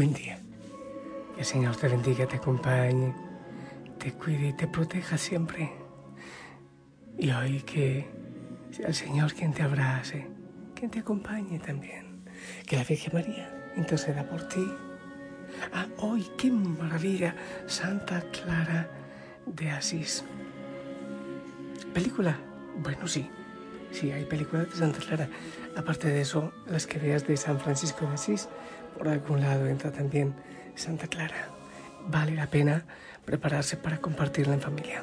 buen día. Que el Señor te bendiga, te acompañe, te cuide y te proteja siempre. Y hoy que sea el Señor quien te abrace, quien te acompañe también. Que la Virgen María interceda por ti. Ah, hoy, qué maravilla, Santa Clara de Asís. ¿Película? Bueno, sí, sí, hay películas de Santa Clara. Aparte de eso, las que veas de San Francisco de Asís, por algún lado entra también Santa Clara. Vale la pena prepararse para compartirla en familia.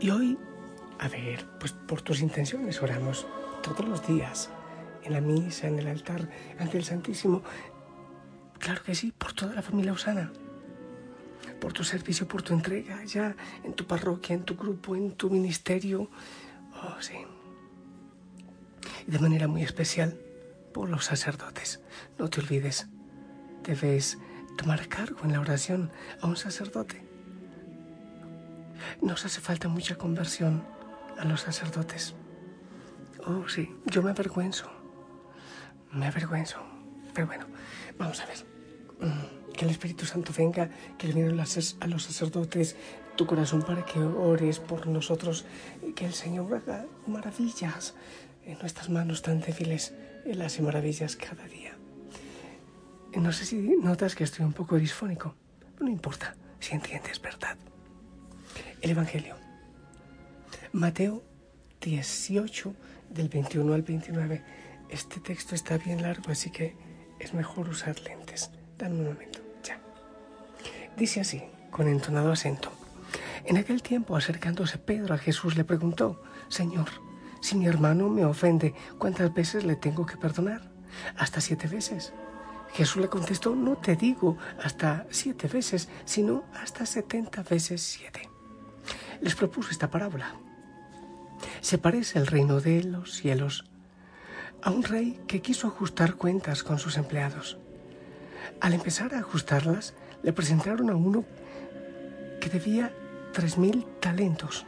Y hoy, a ver, pues por tus intenciones oramos todos los días, en la misa, en el altar, ante el Santísimo. Claro que sí, por toda la familia Osana por tu servicio, por tu entrega ya en tu parroquia, en tu grupo, en tu ministerio. Oh, sí. Y de manera muy especial por los sacerdotes. No te olvides, debes tomar cargo en la oración a un sacerdote. Nos hace falta mucha conversión a los sacerdotes. Oh, sí, yo me avergüenzo. Me avergüenzo. Pero bueno, vamos a ver. Mm, que el Espíritu Santo venga, que le vienen a los sacerdotes tu corazón para que ores por nosotros, que el Señor haga maravillas en nuestras manos tan débiles. Él hace maravillas cada día. No sé si notas que estoy un poco disfónico. No importa si entiendes verdad. El Evangelio. Mateo 18, del 21 al 29. Este texto está bien largo, así que es mejor usar lentes. Dame un momento, ya. Dice así, con entonado acento. En aquel tiempo, acercándose Pedro a Jesús, le preguntó, Señor, si mi hermano me ofende, ¿cuántas veces le tengo que perdonar? Hasta siete veces. Jesús le contestó, no te digo hasta siete veces, sino hasta setenta veces siete. Les propuso esta parábola. Se parece el reino de los cielos a un rey que quiso ajustar cuentas con sus empleados. Al empezar a ajustarlas, le presentaron a uno que debía tres mil talentos.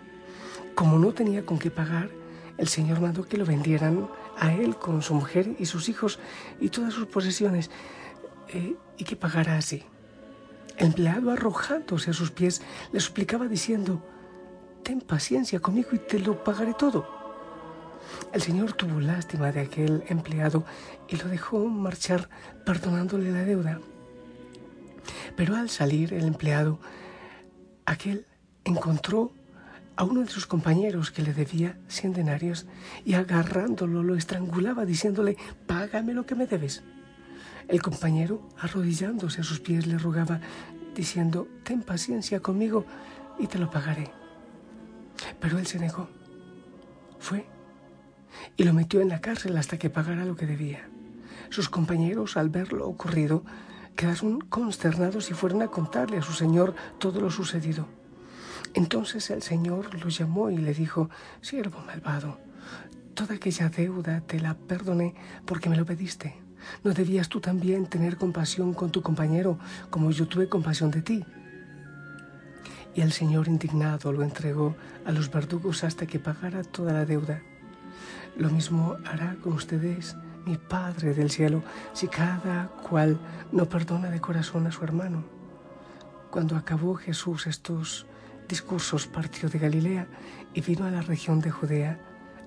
Como no tenía con qué pagar, el Señor mandó que lo vendieran a él con su mujer y sus hijos y todas sus posesiones eh, y que pagara así. El empleado arrojándose a sus pies le suplicaba diciendo, ten paciencia conmigo y te lo pagaré todo. El Señor tuvo lástima de aquel empleado y lo dejó marchar perdonándole la deuda. Pero al salir el empleado, aquel encontró a uno de sus compañeros que le debía cien denarios y agarrándolo lo estrangulaba diciéndole, págame lo que me debes. El compañero, arrodillándose a sus pies, le rogaba, diciendo, ten paciencia conmigo y te lo pagaré. Pero él se negó. Fue y lo metió en la cárcel hasta que pagara lo que debía. Sus compañeros, al ver lo ocurrido, quedaron consternados y fueron a contarle a su señor todo lo sucedido. Entonces el Señor lo llamó y le dijo, siervo malvado, toda aquella deuda te la perdoné porque me lo pediste. ¿No debías tú también tener compasión con tu compañero como yo tuve compasión de ti? Y el Señor indignado lo entregó a los verdugos hasta que pagara toda la deuda. Lo mismo hará con ustedes mi Padre del cielo si cada cual no perdona de corazón a su hermano. Cuando acabó Jesús estos discursos partió de Galilea y vino a la región de Judea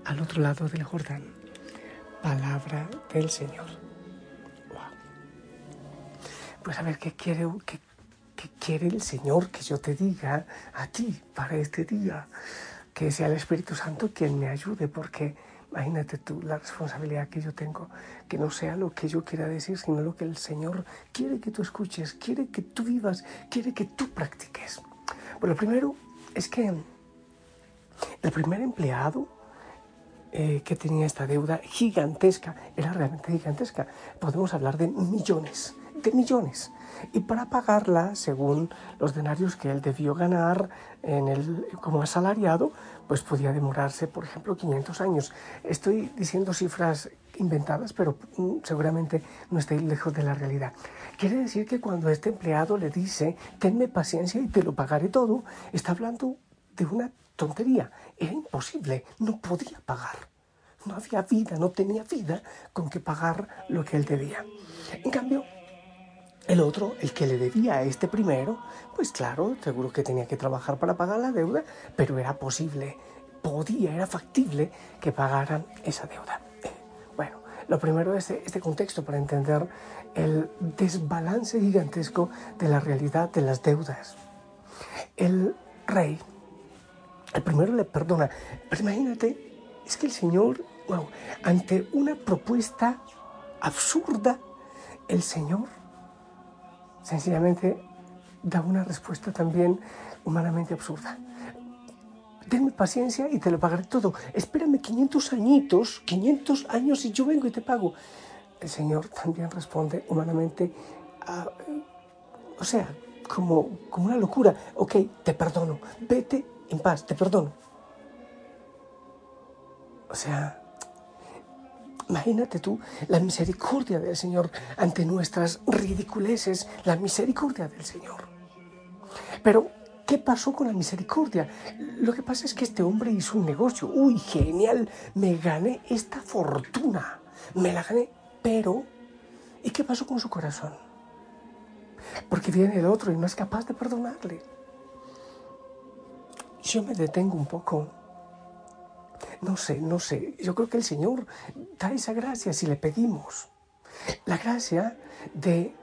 al otro lado del Jordán. Palabra del Señor. Pues a ver, ¿qué quiere, ¿qué quiere el Señor que yo te diga a ti para este día? Que sea el Espíritu Santo quien me ayude, porque imagínate tú la responsabilidad que yo tengo, que no sea lo que yo quiera decir, sino lo que el Señor quiere que tú escuches, quiere que tú vivas, quiere que tú practiques. Bueno, lo primero es que el primer empleado eh, que tenía esta deuda gigantesca, era realmente gigantesca, podemos hablar de millones, millones. Y para pagarla, según los denarios que él debió ganar en el, como asalariado, pues podía demorarse, por ejemplo, 500 años. Estoy diciendo cifras inventadas, pero mm, seguramente no estoy lejos de la realidad. Quiere decir que cuando este empleado le dice, tenme paciencia y te lo pagaré todo, está hablando de una tontería. Era imposible, no podía pagar. No había vida, no tenía vida con que pagar lo que él debía. En cambio, el otro, el que le debía a este primero, pues claro, seguro que tenía que trabajar para pagar la deuda, pero era posible, podía, era factible que pagaran esa deuda. Bueno, lo primero es este contexto para entender el desbalance gigantesco de la realidad de las deudas. El rey el primero le perdona. Pero imagínate, es que el Señor, wow, ante una propuesta absurda, el Señor sencillamente da una respuesta también humanamente absurda. Denme paciencia y te lo pagaré todo. Espérame 500 añitos, 500 años y yo vengo y te pago. El Señor también responde humanamente, o sea, como, como una locura. Ok, te perdono, vete en paz, te perdono. O sea, imagínate tú la misericordia del Señor ante nuestras ridiculeces, la misericordia del Señor. Pero, ¿qué pasó con la misericordia? Lo que pasa es que este hombre hizo un negocio. Uy, genial, me gané esta fortuna. Me la gané, pero ¿y qué pasó con su corazón? Porque viene el otro y no es capaz de perdonarle yo me detengo un poco. No sé, no sé. Yo creo que el Señor da esa gracia si le pedimos. La gracia de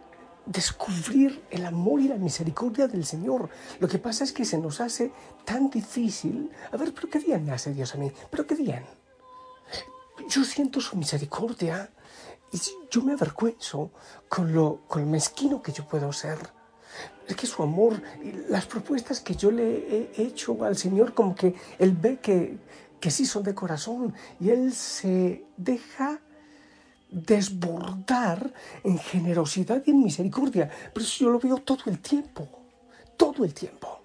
descubrir el amor y la misericordia del Señor. Lo que pasa es que se nos hace tan difícil. A ver, pero qué bien me hace Dios a mí. Pero qué bien. Yo siento su misericordia y yo me avergüenzo con lo, con lo mezquino que yo puedo ser. Es que su amor, las propuestas que yo le he hecho al Señor, como que Él ve que, que sí son de corazón y Él se deja desbordar en generosidad y en misericordia. Pero eso yo lo veo todo el tiempo, todo el tiempo.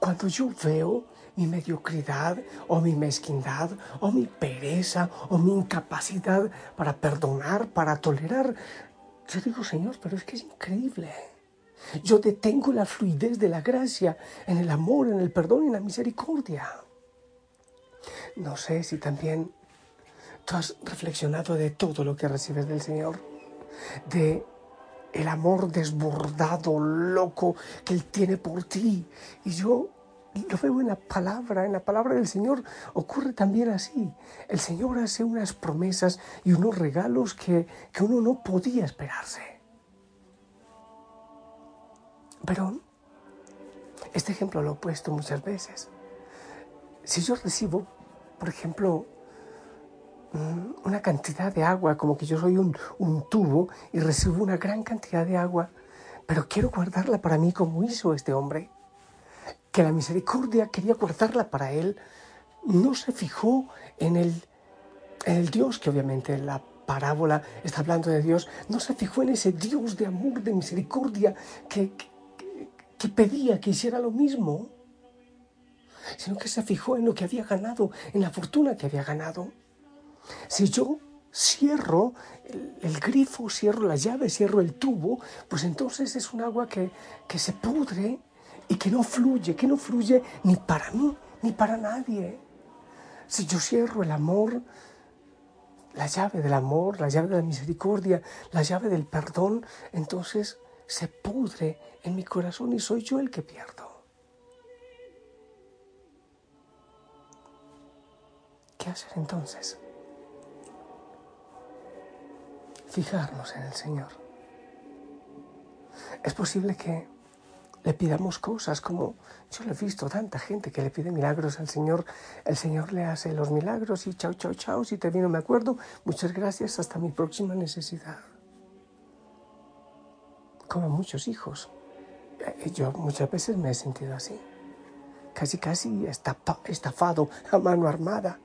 Cuando yo veo mi mediocridad o mi mezquindad o mi pereza o mi incapacidad para perdonar, para tolerar, yo digo, Señor, pero es que es increíble. Yo detengo la fluidez de la gracia en el amor, en el perdón y en la misericordia. No sé si también tú has reflexionado de todo lo que recibes del Señor, de el amor desbordado, loco que Él tiene por ti. Y yo lo veo en la palabra, en la palabra del Señor ocurre también así. El Señor hace unas promesas y unos regalos que, que uno no podía esperarse. Pero este ejemplo lo he puesto muchas veces. Si yo recibo, por ejemplo, una cantidad de agua, como que yo soy un, tubo y recibo una gran cantidad de agua, pero quiero guardarla para mí como hizo este hombre, que la misericordia quería guardarla para él, no se fijó en el, el Dios, que obviamente la parábola está hablando de Dios, no se fijó en ese Dios de amor, de misericordia, que, que pedía que hiciera lo mismo, sino que se fijó en lo que había ganado, en la fortuna que había ganado. Si yo cierro el, grifo, cierro la llave, cierro el tubo, pues entonces es un agua que, que se pudre y que no fluye, que no fluye ni para mí ni para nadie. Si yo cierro el amor, la llave del amor, la llave de la misericordia, la llave del perdón, entonces se pudre en mi corazón y soy yo el que pierdo. ¿Qué hacer entonces? Fijarnos en el Señor. Es posible que le pidamos cosas como yo lo he visto tanta gente que le pide milagros al Señor, el Señor le hace los milagros y chao, chao, chao, si te vino me acuerdo, muchas gracias, hasta mi próxima necesidad. Como muchos hijos. Eh, yo muchas veces me he sentido así, casi, casi estafado a mano armada.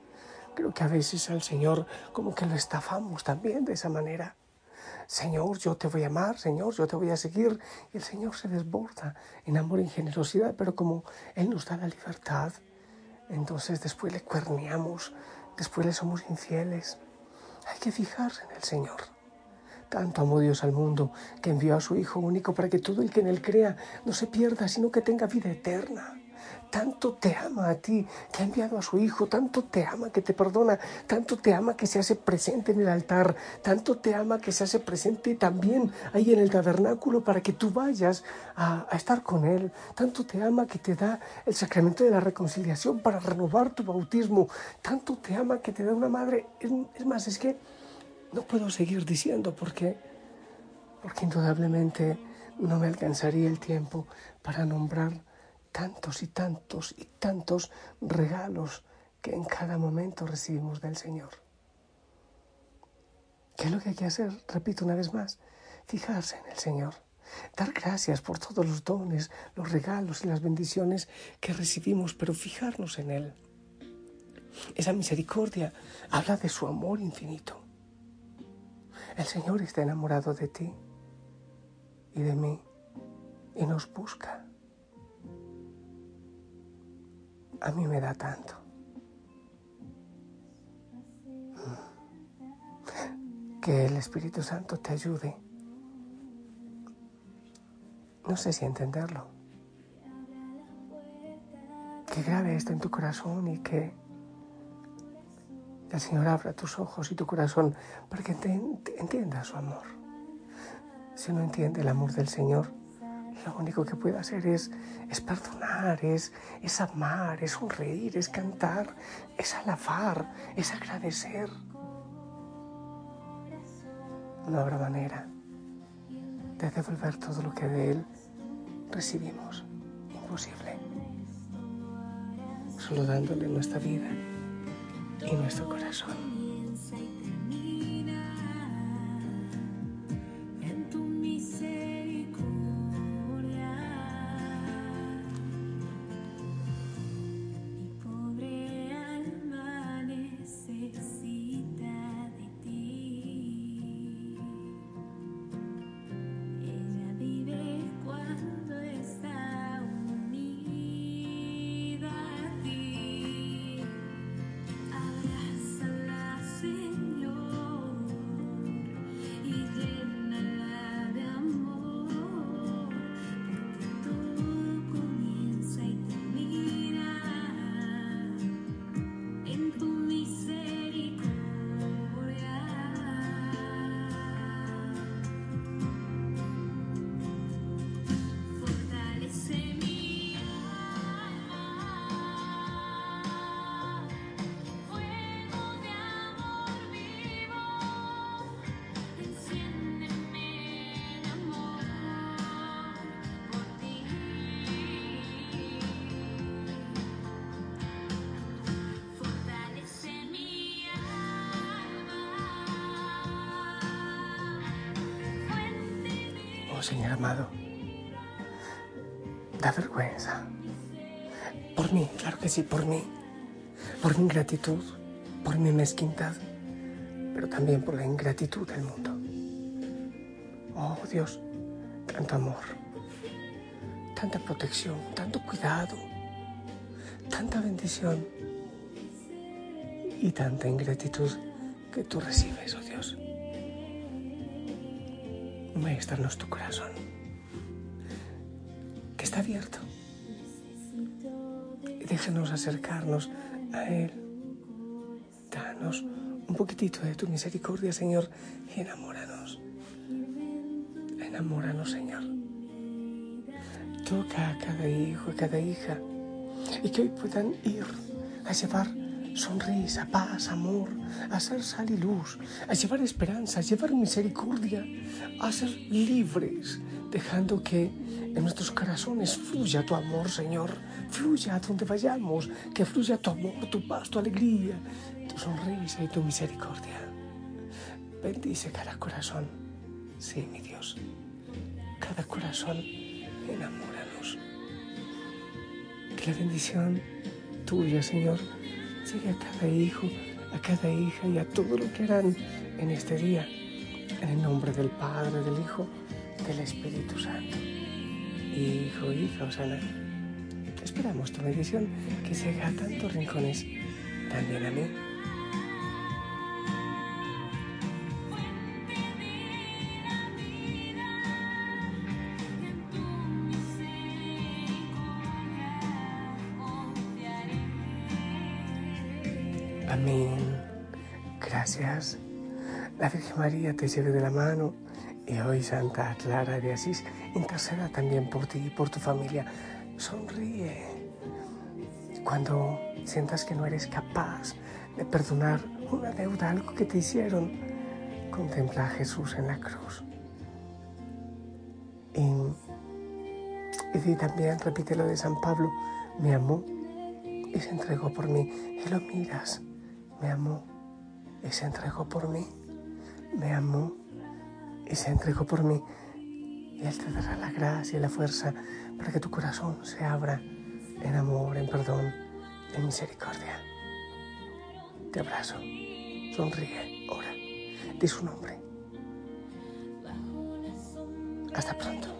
Creo que a veces al Señor como que lo estafamos también de esa manera. Señor, yo te voy a amar, Señor, yo te voy a seguir. Y el Señor se desborda en amor y en generosidad, pero como Él nos da la libertad, entonces después le cuerneamos, después le somos infieles. Hay que fijarse en el Señor. Tanto amó Dios al mundo que envió a su Hijo único para que todo el que en Él crea no se pierda, sino que tenga vida eterna tanto te ama a ti, que ha enviado a su Hijo, tanto te ama que te perdona, tanto te ama que se hace presente en el altar, tanto te ama que se hace presente también ahí en el tabernáculo para que tú vayas a, estar con Él, tanto te ama que te da el sacramento de la reconciliación para renovar tu bautismo, tanto te ama que te da una madre. Es, más, es que no puedo seguir diciendo porque, porque indudablemente no me alcanzaría el tiempo para nombrar tantos y tantos y tantos regalos que en cada momento recibimos del Señor. ¿Qué es lo que hay que hacer? Repito una vez más, fijarse en el Señor, dar gracias por todos los dones, los regalos y las bendiciones que recibimos, pero fijarnos en Él. Esa misericordia habla de su amor infinito. El Señor está enamorado de ti y de mí y nos busca a mí me da tanto. Que el Espíritu Santo te ayude. No sé si entenderlo. Que grabe esto en tu corazón y que el Señor abra tus ojos y tu corazón para que entiendas su amor. Si no entiende el amor del Señor, lo único que puede hacer es, es perdonar, es, es amar, es sonreír, es cantar, es alabar, es agradecer. No habrá manera de devolver todo lo que de Él recibimos. Imposible. Solo dándole nuestra vida y nuestro corazón. Señor amado. Da vergüenza. Por mí, claro que sí, por mí. Por mi ingratitud, por mi mezquindad, pero también por la ingratitud del mundo. Oh Dios, tanto amor, tanta protección, tanto cuidado, tanta bendición y tanta ingratitud que tú recibes, oh Dios. Muéstranos tu corazón, que está abierto. Déjanos acercarnos a Él. Danos un poquitito de tu misericordia, Señor, y enamóranos. Enamóranos, Señor. Toca a cada hijo, a cada hija, y que hoy puedan ir a llevar sonrisa, paz, amor, a ser sal y luz, a llevar esperanza, a llevar misericordia, a ser libres dejando que en nuestros corazones fluya tu amor, Señor. Fluya a donde vayamos, que fluya tu amor, tu paz, tu alegría, tu sonrisa y tu misericordia. Bendice cada corazón. Sí, mi Dios. Cada corazón, enamóranos. Que la bendición tuya, Señor, a cada hijo, a cada hija y a todo lo que harán en este día. En el nombre del Padre, del Hijo, del Espíritu Santo. Hijo, hija, Osana. Esperamos tu bendición que llegue a tantos rincones, también a mí. Amén. Gracias. La Virgen María te lleve de la mano y hoy Santa Clara de Asís interceda también por ti y por tu familia. Sonríe. Cuando sientas que no eres capaz de perdonar una deuda, algo que te hicieron, contempla a Jesús en la cruz. Y, y también repite lo de San Pablo, me amó y se entregó por mí. Y lo miras me amó y se entregó por mí. Me amó y se entregó por mí. Y Él te dará la gracia y la fuerza para que tu corazón se abra en amor, en perdón, en misericordia. Te abrazo, sonríe, ora, di su nombre. Hasta pronto.